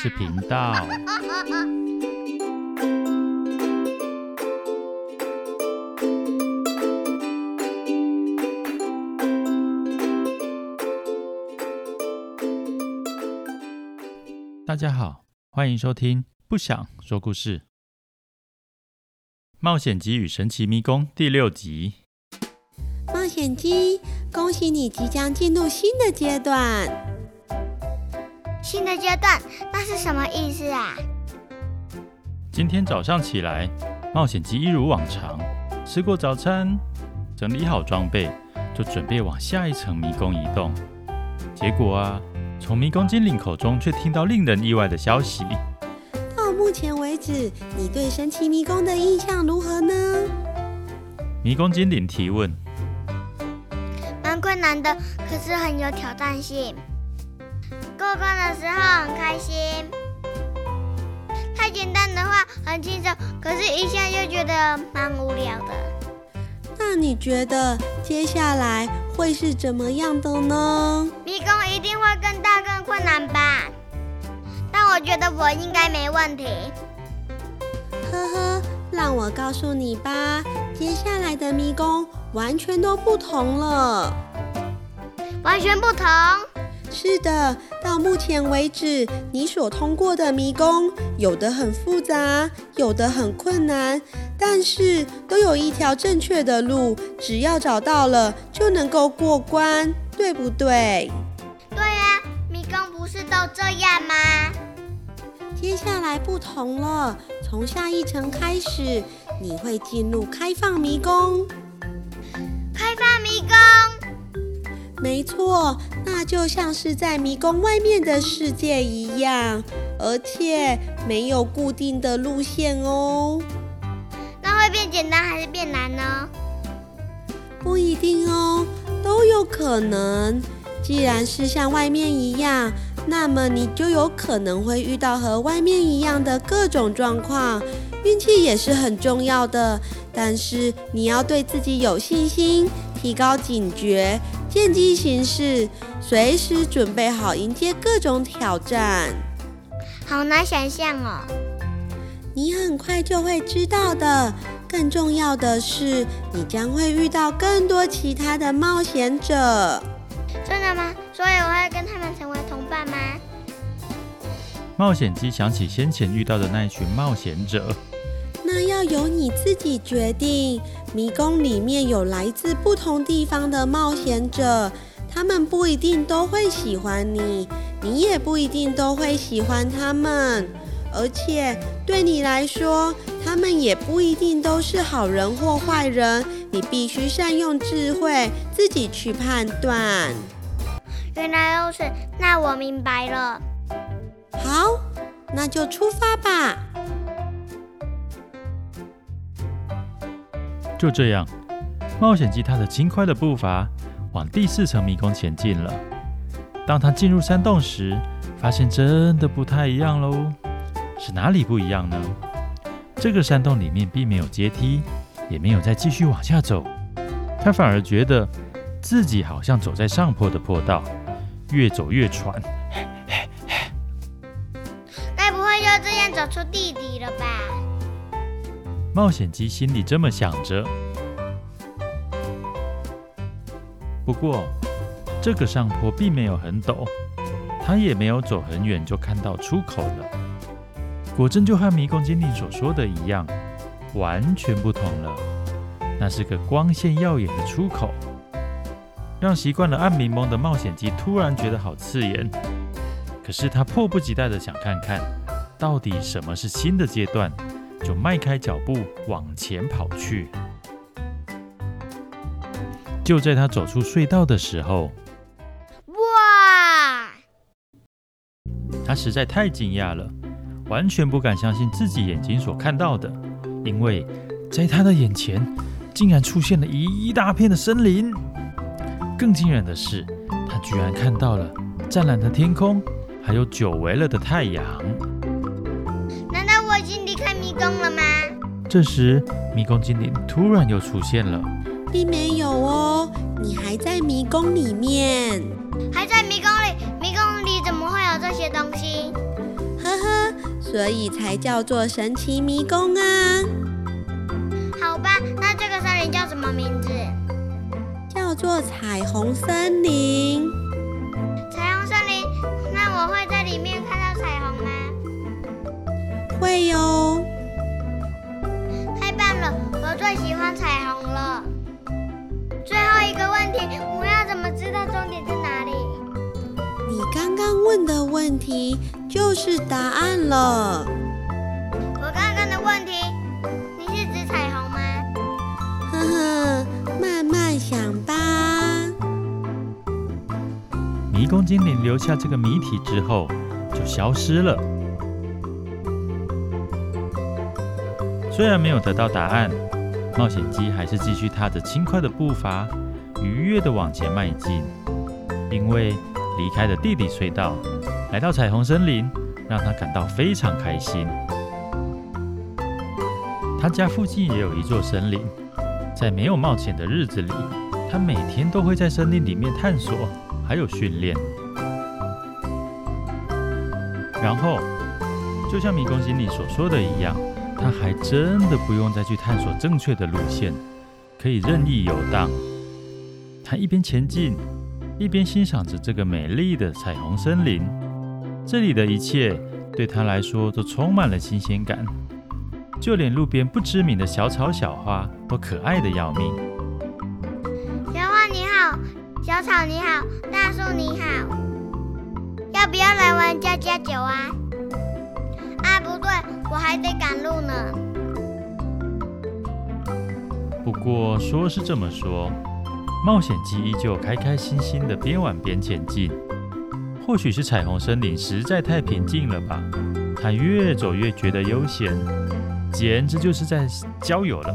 是频道。大家好，欢迎收听《不想说故事》冒险鸡与神奇迷宫第六集。冒险鸡，恭喜你即将进入新的阶段。新的阶段，那是什么意思啊？今天早上起来，冒险鸡一如往常吃过早餐，整理好装备，就准备往下一层迷宫移动。结果啊，从迷宫精灵口中却听到令人意外的消息。到目前为止，你对神奇迷宫的印象如何呢？迷宫精灵提问。蛮困难的，可是很有挑战性。过关的时候很开心，太简单的话很轻松，可是一下就觉得蛮无聊的。那你觉得接下来会是怎么样的呢？迷宫一定会更大更困难吧？但我觉得我应该没问题。呵呵，让我告诉你吧，接下来的迷宫完全都不同了，完全不同。是的，到目前为止，你所通过的迷宫，有的很复杂，有的很困难，但是都有一条正确的路，只要找到了，就能够过关，对不对？对呀，迷宫不是都这样吗？接下来不同了，从下一层开始，你会进入开放迷宫。开放迷宫。没错，那就像是在迷宫外面的世界一样，而且没有固定的路线哦。那会变简单还是变难呢？不一定哦，都有可能。既然是像外面一样，那么你就有可能会遇到和外面一样的各种状况。运气也是很重要的，但是你要对自己有信心，提高警觉。见机行事，随时准备好迎接各种挑战。好难想象哦！你很快就会知道的。更重要的是，你将会遇到更多其他的冒险者。真的吗？所以我会跟他们成为同伴吗？冒险鸡想起先前遇到的那一群冒险者。那要由你自己决定。迷宫里面有来自不同地方的冒险者，他们不一定都会喜欢你，你也不一定都会喜欢他们。而且对你来说，他们也不一定都是好人或坏人。你必须善用智慧，自己去判断。原来如此，那我明白了。好，那就出发吧。就这样，冒险鸡踏着轻快的步伐往第四层迷宫前进了。当他进入山洞时，发现真的不太一样喽。是哪里不一样呢？这个山洞里面并没有阶梯，也没有再继续往下走。他反而觉得自己好像走在上坡的坡道，越走越喘。该不会就这样走出地底了吧？冒险鸡心里这么想着，不过这个上坡并没有很陡，他也没有走很远就看到出口了。果真就和迷宫精灵所说的一样，完全不同了。那是个光线耀眼的出口，让习惯了暗迷蒙的冒险鸡突然觉得好刺眼。可是他迫不及待地想看看，到底什么是新的阶段。就迈开脚步往前跑去。就在他走出隧道的时候，哇！他实在太惊讶了，完全不敢相信自己眼睛所看到的，因为在他的眼前竟然出现了一大片的森林。更惊人的是，他居然看到了湛蓝的天空，还有久违了的太阳。了吗？这时，迷宫精灵突然又出现了，并没有哦，你还在迷宫里面，还在迷宫里。迷宫里怎么会有这些东西？呵呵所以才叫做神奇迷宫啊。好吧，那这个森林叫什么名字？叫做彩虹森林。会哟。太棒了，我最喜欢彩虹了。最后一个问题，我要怎么知道终点在哪里？你刚刚问的问题就是答案了。我刚刚的问题，你是指彩虹吗？呵呵，慢慢想吧。迷宫精灵留下这个谜题之后，就消失了。虽然没有得到答案，冒险鸡还是继续踏着轻快的步伐，愉悦地往前迈进。因为离开了地底隧道，来到彩虹森林，让他感到非常开心。他家附近也有一座森林，在没有冒险的日子里，他每天都会在森林里面探索，还有训练。然后，就像迷宫经理所说的一样。他还真的不用再去探索正确的路线，可以任意游荡。他一边前进，一边欣赏着这个美丽的彩虹森林。这里的一切对他来说都充满了新鲜感，就连路边不知名的小草小花都可爱的要命。小花你好，小草你好，大树你好，要不要来玩家家酒啊？我还得赶路呢。不过说是这么说，冒险鸡依旧开开心心的边玩边前进。或许是彩虹森林实在太平静了吧，它越走越觉得悠闲，简直就是在郊游了。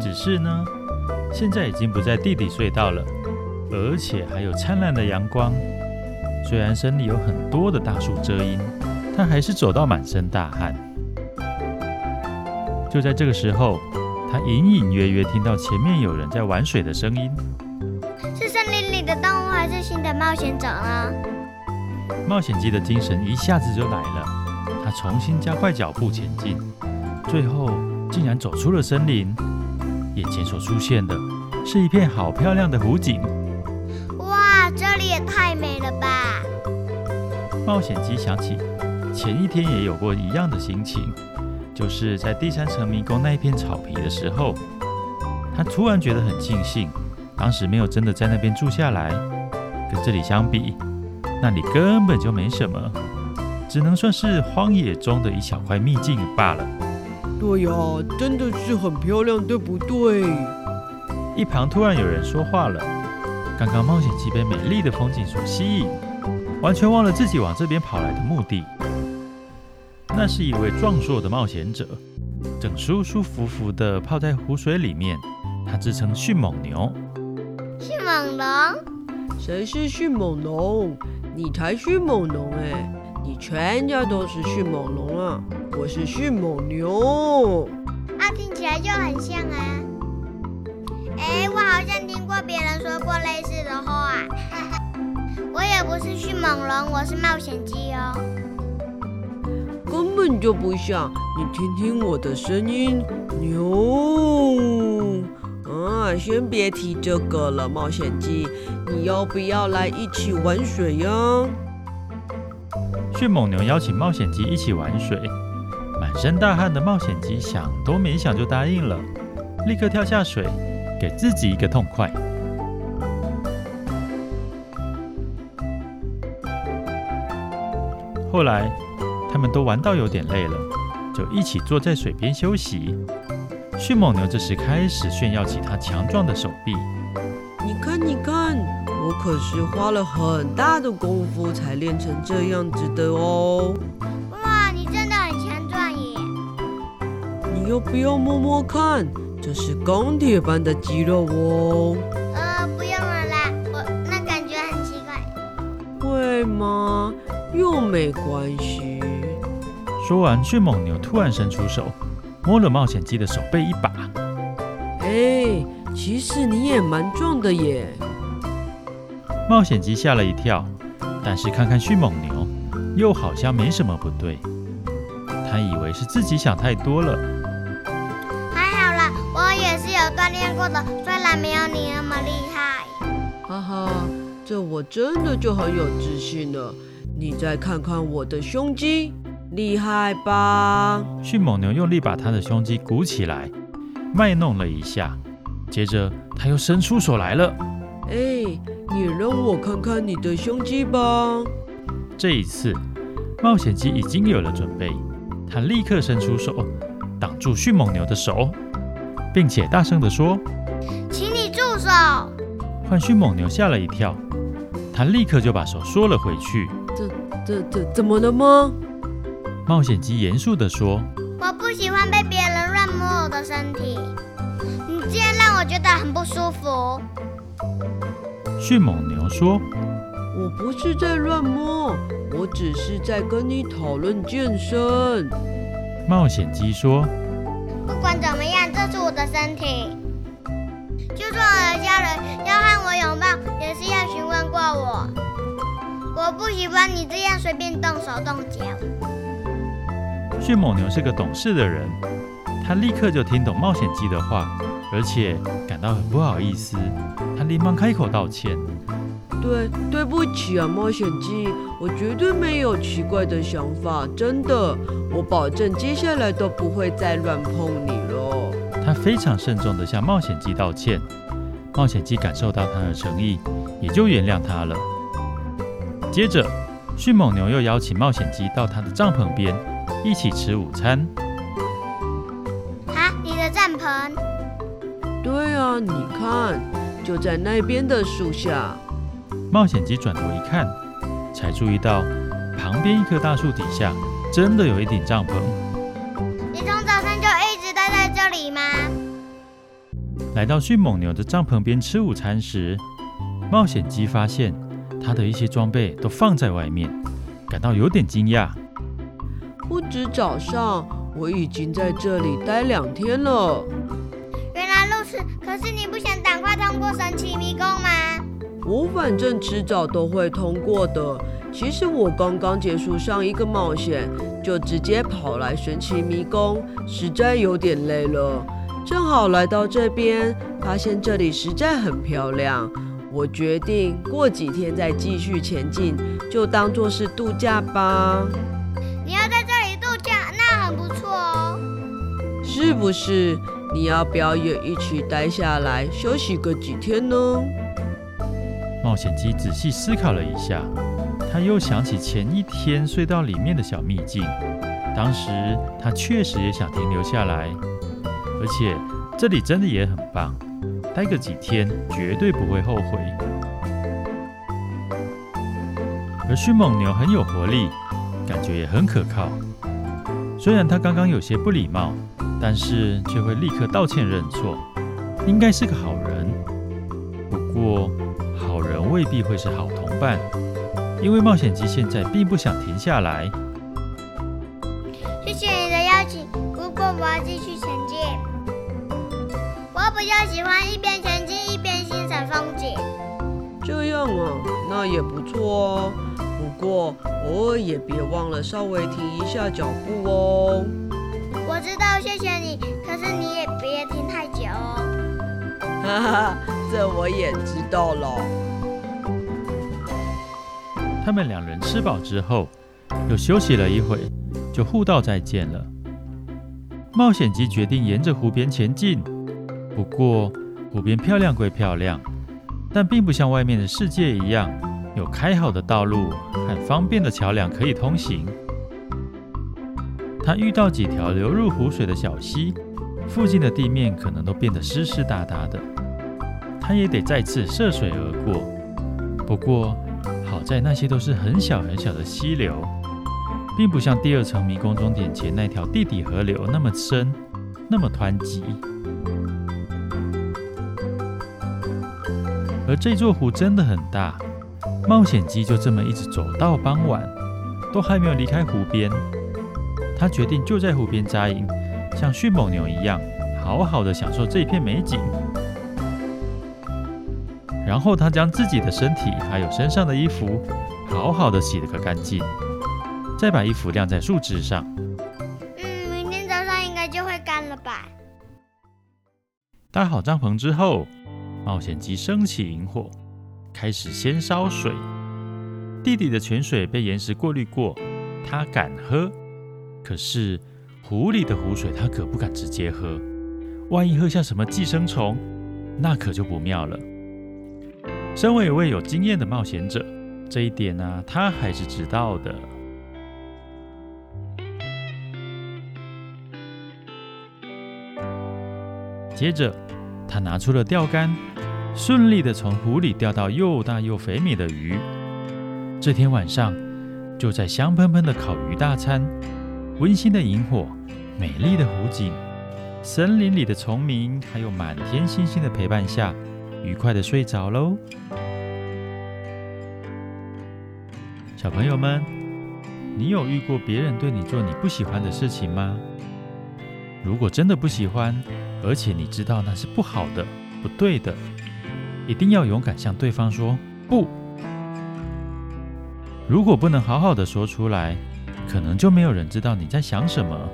只是呢，现在已经不在地底隧道了，而且还有灿烂的阳光。虽然森林有很多的大树遮阴，他还是走到满身大汗。就在这个时候，他隐隐约约听到前面有人在玩水的声音。是森林里的动物，还是新的冒险者呢？冒险鸡的精神一下子就来了，他重新加快脚步前进，最后竟然走出了森林。眼前所出现的是一片好漂亮的湖景。哇，这里也太美了吧！冒险鸡想起前一天也有过一样的心情，就是在第三层迷宫那一片草皮的时候，他突然觉得很庆幸，当时没有真的在那边住下来。跟这里相比，那里根本就没什么，只能算是荒野中的一小块秘境罢了。对呀，真的是很漂亮，对不对？一旁突然有人说话了，刚刚冒险鸡被美丽的风景所吸引。完全忘了自己往这边跑来的目的。那是一位壮硕的冒险者，正舒舒服服地泡在湖水里面。他自称迅猛牛。迅猛龙？谁是迅猛龙？你才迅猛龙哎！你全家都是迅猛龙啊！我是迅猛牛。啊，听起来就很像啊。哎，我好像听过别人说过类似的话。我也不是迅猛龙，我是冒险鸡哦。根本就不像，你听听我的声音，牛。啊，先别提这个了，冒险鸡，你要不要来一起玩水呀？迅猛牛邀请冒险鸡一起玩水，满身大汗的冒险鸡想都没想就答应了，立刻跳下水，给自己一个痛快。后来，他们都玩到有点累了，就一起坐在水边休息。迅猛牛这时开始炫耀起他强壮的手臂。你看，你看，我可是花了很大的功夫才练成这样子的哦。哇，你真的很强壮耶！你要不要摸摸看？这是钢铁般的肌肉哦。呃，不用了啦，我那感觉很奇怪。会吗？又没关系。说完，迅猛牛突然伸出手，摸了冒险鸡的手背一把。哎，其实你也蛮壮的耶。冒险鸡吓了一跳，但是看看迅猛牛，又好像没什么不对。他以为是自己想太多了。还好啦，我也是有锻炼过的，虽然没有你那么厉害。哈哈，这我真的就很有自信了。你再看看我的胸肌，厉害吧？迅猛牛用力把他的胸肌鼓起来，卖弄了一下，接着他又伸出手来了。哎，你让我看看你的胸肌吧。这一次，冒险鸡已经有了准备。他立刻伸出手，挡住迅猛牛的手，并且大声地说：“请你住手！”换迅猛牛吓了一跳，他立刻就把手缩了回去。这、这、这怎么了吗？冒险鸡严肃地说：“我不喜欢被别人乱摸我的身体，你这样让我觉得很不舒服。”迅猛牛说：“我不是在乱摸。”我只是在跟你讨论健身。冒险鸡说：“不管怎么样，这是我的身体。就算我的家人要和我拥抱，也是要询问过我。我不喜欢你这样随便动手动脚。”迅猛牛是个懂事的人，他立刻就听懂冒险鸡的话，而且感到很不好意思，他连忙开口道歉。对，对不起啊，冒险鸡，我绝对没有奇怪的想法，真的，我保证接下来都不会再乱碰你了。他非常慎重地向冒险鸡道歉，冒险鸡感受到他的诚意，也就原谅他了。接着，迅猛牛又邀请冒险鸡到他的帐篷边一起吃午餐。啊，你的帐篷？对啊，你看，就在那边的树下。冒险鸡转头一看，才注意到旁边一棵大树底下真的有一顶帐篷。你从早上就一直待在这里吗？来到迅猛牛的帐篷边吃午餐时，冒险鸡发现他的一些装备都放在外面，感到有点惊讶。不止早上，我已经在这里待两天了。原来如此，可是你不想赶快通过神奇迷宫吗？我反正迟早都会通过的。其实我刚刚结束上一个冒险，就直接跑来神奇迷宫，实在有点累了。正好来到这边，发现这里实在很漂亮。我决定过几天再继续前进，就当做是度假吧。不是？你要不要也一起待下来休息个几天呢？冒险鸡仔细思考了一下，他又想起前一天隧道里面的小秘境，当时他确实也想停留下来，而且这里真的也很棒，待个几天绝对不会后悔。而迅猛牛很有活力，感觉也很可靠，虽然他刚刚有些不礼貌，但是却会立刻道歉认错，应该是个好人。不过，好人未必会是好同伴，因为冒险鸡现在并不想停下来。谢谢你的邀请，不过我要继续前进。我比较喜欢一边前进一边欣赏风景。这样啊，那也不错哦。不过偶尔也别忘了稍微停一下脚步哦。谢谢你，可是你也别停太久哦。哈哈，这我也知道了。他们两人吃饱之后，又休息了一会，就互道再见了。冒险鸡决定沿着湖边前进，不过湖边漂亮归漂亮，但并不像外面的世界一样有开好的道路和方便的桥梁可以通行。他遇到几条流入湖水的小溪，附近的地面可能都变得湿湿哒哒的，他也得再次涉水而过。不过，好在那些都是很小很小的溪流，并不像第二层迷宫终点前那条地底河流那么深，那么湍急。而这座湖真的很大，冒险鸡就这么一直走到傍晚，都还没有离开湖边。他决定就在湖边扎营，像迅猛牛一样，好好的享受这片美景。然后他将自己的身体还有身上的衣服好好的洗了个干净，再把衣服晾在树枝上。嗯，明天早上应该就会干了吧？搭好帐篷之后，冒险鸡升起营火，开始先烧水。地底的泉水被岩石过滤过，他敢喝。可是湖里的湖水，他可不敢直接喝。万一喝下什么寄生虫，那可就不妙了。身为一位有经验的冒险者，这一点呢、他还是知道的。接着，他拿出了钓竿，顺利地从湖里钓到又大又肥美的鱼。这天晚上，就在香喷喷的烤鱼大餐、温馨的萤火、美丽的湖景、森林里的虫鸣，还有满天星星的陪伴下，愉快的睡着喽。小朋友们，你有遇过别人对你做你不喜欢的事情吗？如果真的不喜欢，而且你知道那是不好的、不对的，一定要勇敢向对方说不。如果不能好好的说出来，可能就没有人知道你在想什么，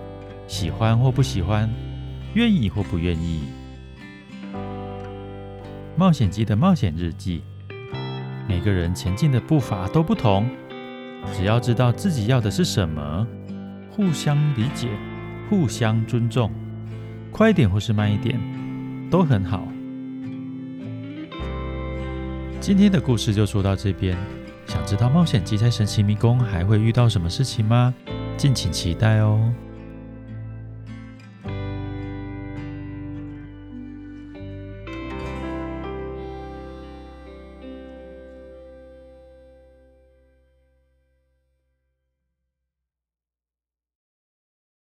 喜欢或不喜欢，愿意或不愿意。冒险鸡的冒险日记，每个人前进的步伐都不同，只要知道自己要的是什么，互相理解，互相尊重。快一点或是慢一点，都很好。今天的故事就说到这边。想知道冒险鸡在神奇迷宫还会遇到什么事情吗？敬请期待哦。